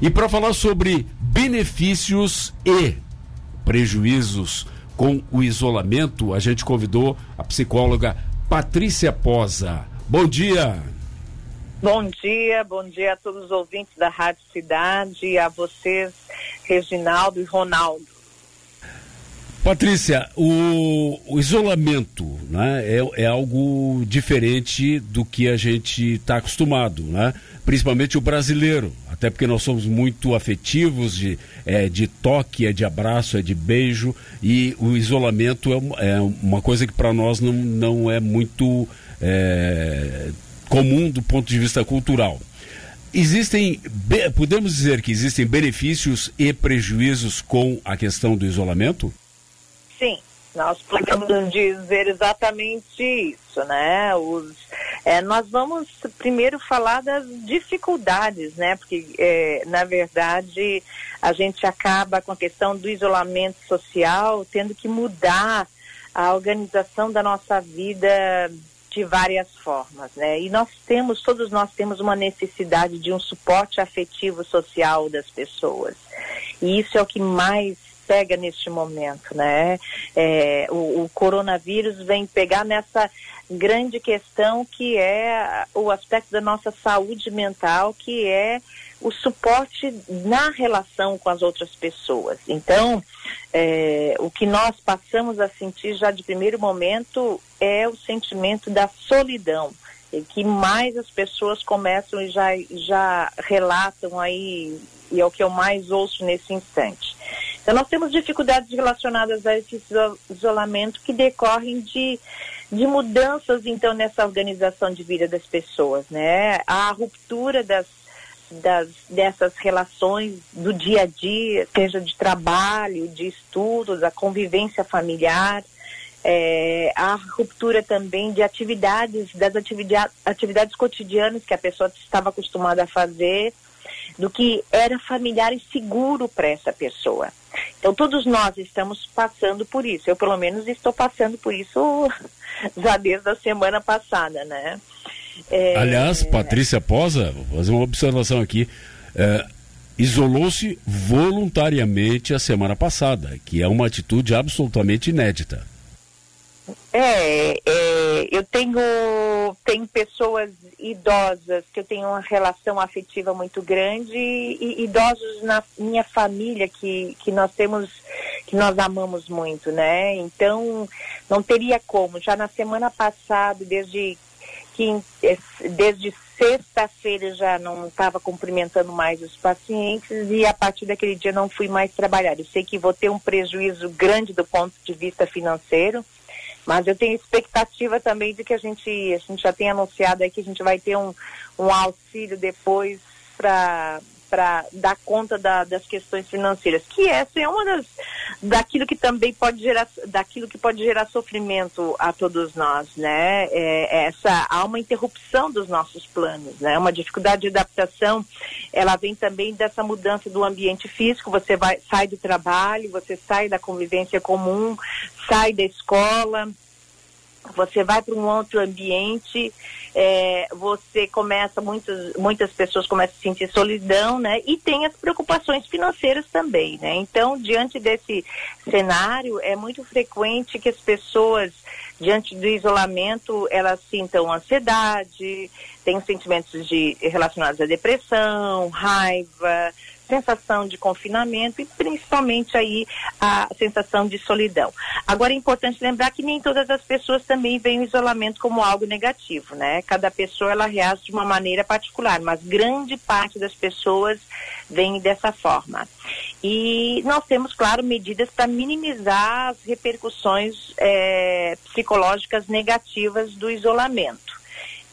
E para falar sobre benefícios e prejuízos com o isolamento, a gente convidou a psicóloga Patrícia Posa. Bom dia. Bom dia, bom dia a todos os ouvintes da Rádio Cidade, a vocês, Reginaldo e Ronaldo. Patrícia, o, o isolamento né, é, é, algo diferente do que a gente está acostumado, né? principalmente o brasileiro, até porque nós somos muito afetivos, de, é, de toque, é de abraço, é de beijo, e o isolamento é, é uma coisa que para nós não, não é muito é, comum do ponto de vista cultural. Existem, podemos dizer que existem benefícios e prejuízos com a questão do isolamento? Sim, nós podemos dizer exatamente isso, né? Os, é, nós vamos primeiro falar das dificuldades, né? Porque, é, na verdade, a gente acaba com a questão do isolamento social, tendo que mudar a organização da nossa vida de várias formas, né? E nós temos, todos nós temos uma necessidade de um suporte afetivo social das pessoas. E isso é o que mais pega neste momento, né? É, o, o coronavírus vem pegar nessa grande questão que é o aspecto da nossa saúde mental, que é o suporte na relação com as outras pessoas. Então, é, o que nós passamos a sentir já de primeiro momento é o sentimento da solidão, que mais as pessoas começam e já, já relatam aí, e é o que eu mais ouço nesse instante. Então, nós temos dificuldades relacionadas a esse isolamento que decorrem de, de mudanças, então, nessa organização de vida das pessoas, né? A ruptura das, das, dessas relações do dia a dia, seja de trabalho, de estudos, a convivência familiar, é, a ruptura também de atividades, das atividade, atividades cotidianas que a pessoa estava acostumada a fazer, do que era familiar e seguro para essa pessoa. Então, todos nós estamos passando por isso. Eu, pelo menos, estou passando por isso já desde a semana passada, né? É... Aliás, Patrícia Posa, vou fazer uma observação aqui. É, Isolou-se voluntariamente a semana passada, que é uma atitude absolutamente inédita. É, é, eu tenho, tenho pessoas idosas que eu tenho uma relação afetiva muito grande e idosos na minha família que, que nós temos, que nós amamos muito, né? Então, não teria como. Já na semana passada, desde, desde sexta-feira já não estava cumprimentando mais os pacientes e a partir daquele dia não fui mais trabalhar. Eu sei que vou ter um prejuízo grande do ponto de vista financeiro, mas eu tenho expectativa também de que a gente, a gente já tem anunciado aí que a gente vai ter um, um auxílio depois para para dar conta da, das questões financeiras, que essa é uma das daquilo que também pode gerar daquilo que pode gerar sofrimento a todos nós, né? É, é essa há uma interrupção dos nossos planos, né? Uma dificuldade de adaptação, ela vem também dessa mudança do ambiente físico. Você vai sai do trabalho, você sai da convivência comum, sai da escola você vai para um outro ambiente, é, você começa, muitas, muitas pessoas começam a sentir solidão, né? E tem as preocupações financeiras também, né? Então, diante desse cenário, é muito frequente que as pessoas, diante do isolamento, elas sintam ansiedade, tenham sentimentos de, relacionados à depressão, raiva, sensação de confinamento e principalmente aí a sensação de solidão. Agora é importante lembrar que nem todas as pessoas também veem o isolamento como algo negativo, né? Cada pessoa ela reage de uma maneira particular, mas grande parte das pessoas vem dessa forma. E nós temos, claro, medidas para minimizar as repercussões é, psicológicas negativas do isolamento.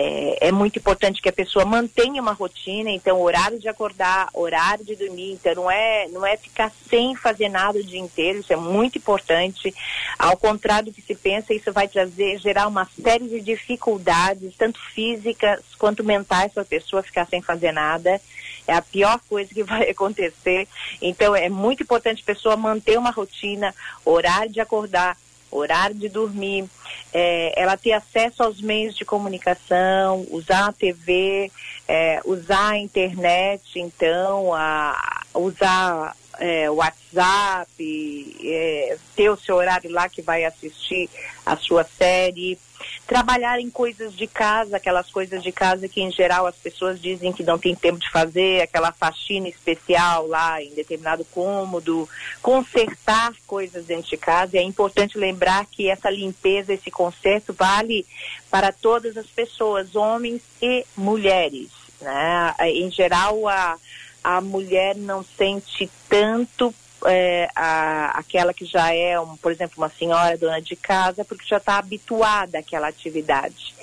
É, é, muito importante que a pessoa mantenha uma rotina, então horário de acordar, horário de dormir, então não é, não é ficar sem fazer nada o dia inteiro, isso é muito importante. Ao contrário do que se pensa, isso vai trazer, gerar uma série de dificuldades, tanto físicas quanto mentais para a pessoa ficar sem fazer nada. É a pior coisa que vai acontecer. Então é muito importante a pessoa manter uma rotina, horário de acordar, horário de dormir, é, ela ter acesso aos meios de comunicação, usar a TV, é, usar a internet, então, a, usar é, WhatsApp, é, ter o seu horário lá que vai assistir a sua série, trabalhar em coisas de casa, aquelas coisas de casa que em geral as pessoas dizem que não tem tempo de fazer, aquela faxina especial lá em determinado cômodo, consertar coisas dentro de casa. E é importante lembrar que essa limpeza, esse conserto vale para todas as pessoas, homens e mulheres. Né? Em geral, a a mulher não sente tanto é, a, aquela que já é, um, por exemplo, uma senhora dona de casa, porque já está habituada àquela atividade.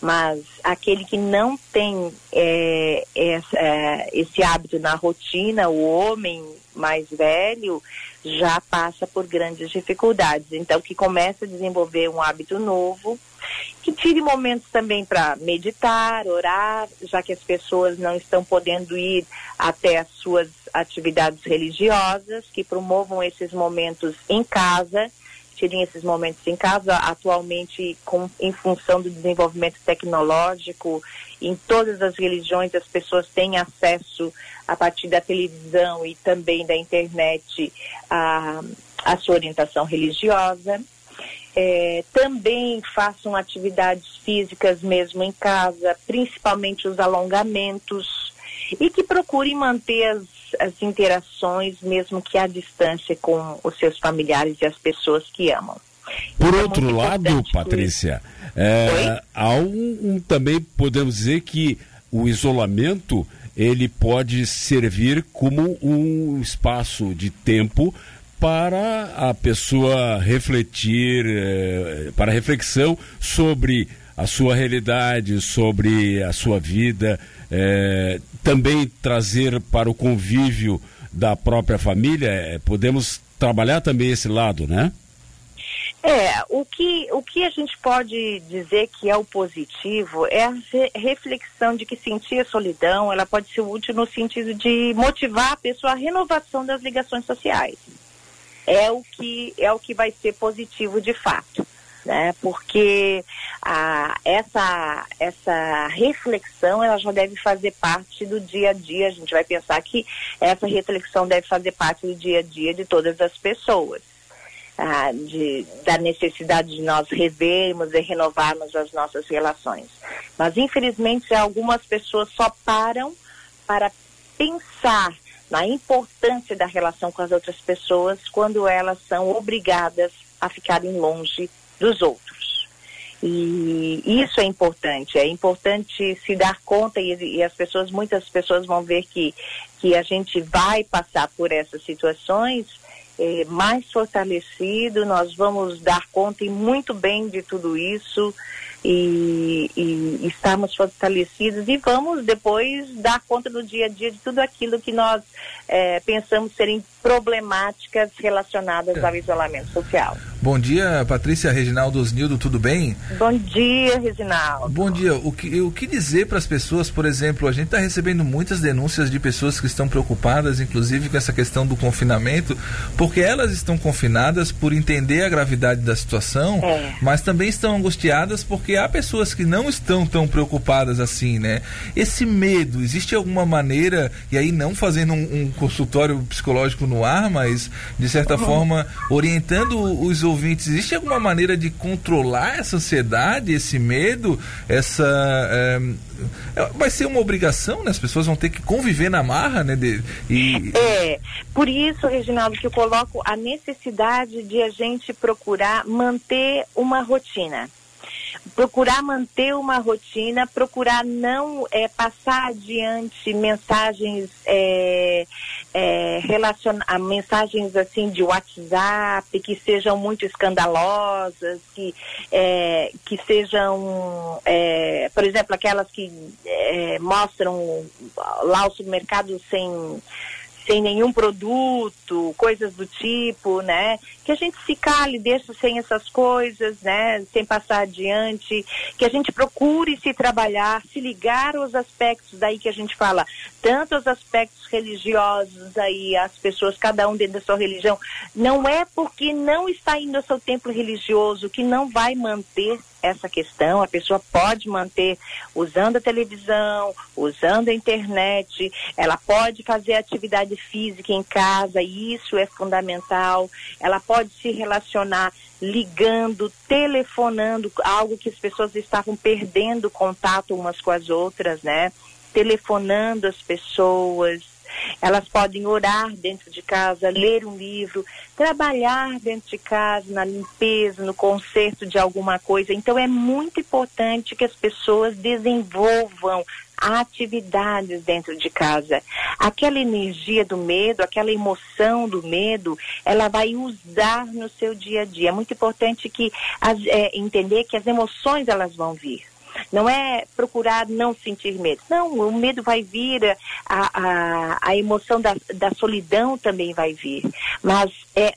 Mas aquele que não tem é, é, esse hábito na rotina, o homem mais velho, já passa por grandes dificuldades. Então, que começa a desenvolver um hábito novo, que tire momentos também para meditar, orar, já que as pessoas não estão podendo ir até as suas atividades religiosas, que promovam esses momentos em casa, tirem esses momentos em casa. Atualmente, com, em função do desenvolvimento tecnológico, em todas as religiões as pessoas têm acesso a partir da televisão e também da internet a, a sua orientação religiosa. É, também façam atividades físicas mesmo em casa, principalmente os alongamentos, e que procurem manter as, as interações, mesmo que à distância, com os seus familiares e as pessoas que amam. Por então, outro lado, Patrícia, é, há um, um, também podemos dizer que o isolamento ele pode servir como um espaço de tempo para a pessoa refletir, eh, para reflexão sobre a sua realidade, sobre a sua vida, eh, também trazer para o convívio da própria família, eh, podemos trabalhar também esse lado, né? É, o que, o que a gente pode dizer que é o positivo é a reflexão de que sentir a solidão, ela pode ser útil no sentido de motivar a pessoa à renovação das ligações sociais é o que é o que vai ser positivo de fato, né? Porque a, essa essa reflexão ela já deve fazer parte do dia a dia. A gente vai pensar que essa reflexão deve fazer parte do dia a dia de todas as pessoas. Ah, de, da necessidade de nós revermos e renovarmos as nossas relações. Mas, infelizmente, algumas pessoas só param para pensar na importância da relação com as outras pessoas quando elas são obrigadas a ficarem longe dos outros. E isso é importante, é importante se dar conta e, e, as pessoas, muitas pessoas vão ver que, que a gente vai passar por essas situações é, mais fortalecido, nós vamos dar conta e muito bem de tudo isso e, e estarmos fortalecidos e vamos depois dar conta no dia a dia de tudo aquilo que nós é, pensamos serem problemáticas relacionadas é. ao isolamento social. Bom dia, Patrícia Reginaldo Osnildo, tudo bem? Bom dia, Reginaldo. Bom dia. O que, o que dizer para as pessoas, por exemplo, a gente está recebendo muitas denúncias de pessoas que estão preocupadas, inclusive com essa questão do confinamento, porque elas estão confinadas por entender a gravidade da situação, é. mas também estão angustiadas porque há pessoas que não estão tão preocupadas assim, né? Esse medo, existe alguma maneira, e aí não fazendo um, um consultório psicológico no ar, mas de certa uhum. forma orientando os ouvintes, existe alguma maneira de controlar essa ansiedade, esse medo, essa é, vai ser uma obrigação, né? As pessoas vão ter que conviver na marra, né? De, e... É, por isso, Reginaldo, que eu coloco a necessidade de a gente procurar manter uma rotina procurar manter uma rotina, procurar não é, passar adiante mensagens é, é, relaciona mensagens assim de WhatsApp que sejam muito escandalosas, que, é, que sejam, é, por exemplo, aquelas que é, mostram lá o supermercado sem sem nenhum produto, coisas do tipo, né? Que a gente se cale, deixe sem essas coisas, né? Sem passar adiante, que a gente procure se trabalhar, se ligar aos aspectos daí que a gente fala, tanto os aspectos religiosos aí, as pessoas, cada um dentro da sua religião, não é porque não está indo ao seu templo religioso que não vai manter essa questão, a pessoa pode manter usando a televisão, usando a internet, ela pode fazer atividade física em casa, e isso é fundamental. Ela pode se relacionar ligando, telefonando, algo que as pessoas estavam perdendo contato umas com as outras, né? Telefonando as pessoas, elas podem orar dentro de casa, ler um livro, trabalhar dentro de casa, na limpeza, no conserto de alguma coisa. Então é muito importante que as pessoas desenvolvam atividades dentro de casa. Aquela energia do medo, aquela emoção do medo, ela vai usar no seu dia a dia. É muito importante que as, é, entender que as emoções elas vão vir. Não é procurar não sentir medo. Não, o medo vai vir, a, a, a emoção da, da solidão também vai vir. Mas é,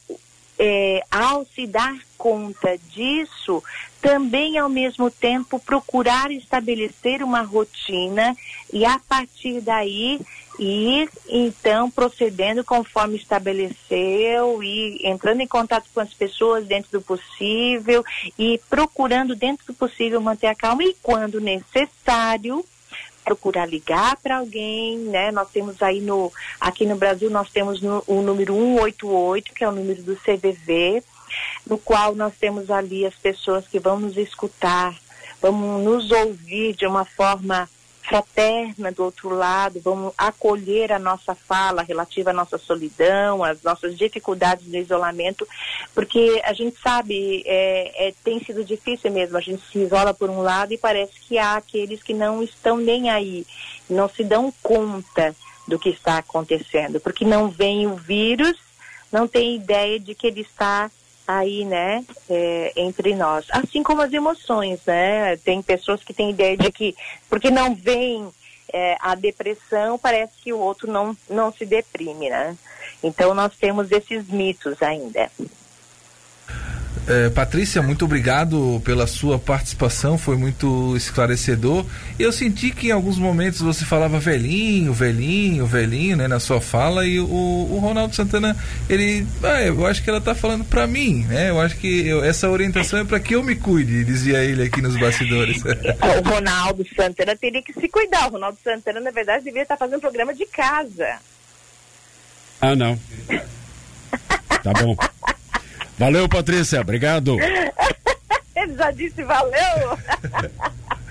é, ao se dar conta disso, também ao mesmo tempo procurar estabelecer uma rotina e a partir daí ir então procedendo conforme estabeleceu e entrando em contato com as pessoas dentro do possível e procurando dentro do possível manter a calma e quando necessário procurar ligar para alguém, né? Nós temos aí no aqui no Brasil nós temos o número 188, que é o número do CVV, no qual nós temos ali as pessoas que vão nos escutar, vão nos ouvir de uma forma fraterna do outro lado, vamos acolher a nossa fala relativa à nossa solidão, às nossas dificuldades de isolamento, porque a gente sabe, é, é, tem sido difícil mesmo, a gente se isola por um lado e parece que há aqueles que não estão nem aí, não se dão conta do que está acontecendo, porque não vem o vírus, não tem ideia de que ele está aí, né, é, entre nós. Assim como as emoções, né? Tem pessoas que têm ideia de que, porque não vem é, a depressão, parece que o outro não, não se deprime, né? Então nós temos esses mitos ainda. É, Patrícia, muito obrigado pela sua participação, foi muito esclarecedor. Eu senti que em alguns momentos você falava velhinho, velhinho, velhinho, né, na sua fala, e o, o Ronaldo Santana, ele, ah, eu acho que ela está falando para mim, né? Eu acho que eu, essa orientação é para que eu me cuide, dizia ele aqui nos bastidores. o Ronaldo Santana teria que se cuidar. O Ronaldo Santana, na verdade, deveria estar fazendo um programa de casa. Ah, não. Tá bom. Valeu, Patrícia. Obrigado. Ele já disse valeu.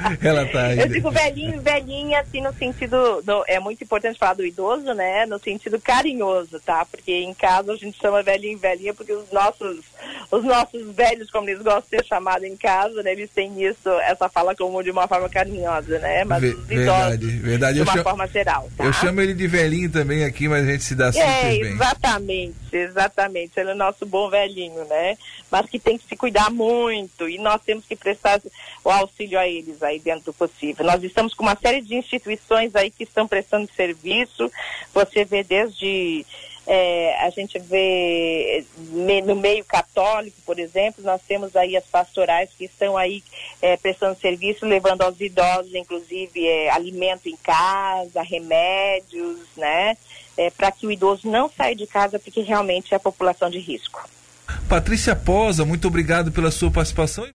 Ela tá aí. Eu digo velhinho, velhinha, assim, no sentido. Do, é muito importante falar do idoso, né? No sentido carinhoso, tá? Porque em casa a gente chama velhinho velhinha porque os nossos, os nossos velhos, como eles gostam de ser chamados em casa, né? Eles têm isso, essa fala como de uma forma carinhosa, né? Mas verdade, verdade. de uma chamo, forma geral, tá? eu chamo ele de velhinho também aqui, mas a gente se dá super É, bem. exatamente, exatamente. Ele é nosso bom velhinho, né? Mas que tem que se cuidar muito e nós temos que prestar o auxílio a eles aí dentro do possível. Nós estamos com uma série de instituições aí que estão prestando serviço. Você vê desde é, a gente vê no meio católico, por exemplo, nós temos aí as pastorais que estão aí é, prestando serviço, levando aos idosos, inclusive, é, alimento em casa, remédios, né? para que o idoso não saia de casa, porque realmente é a população de risco. Patrícia Posa, muito obrigado pela sua participação.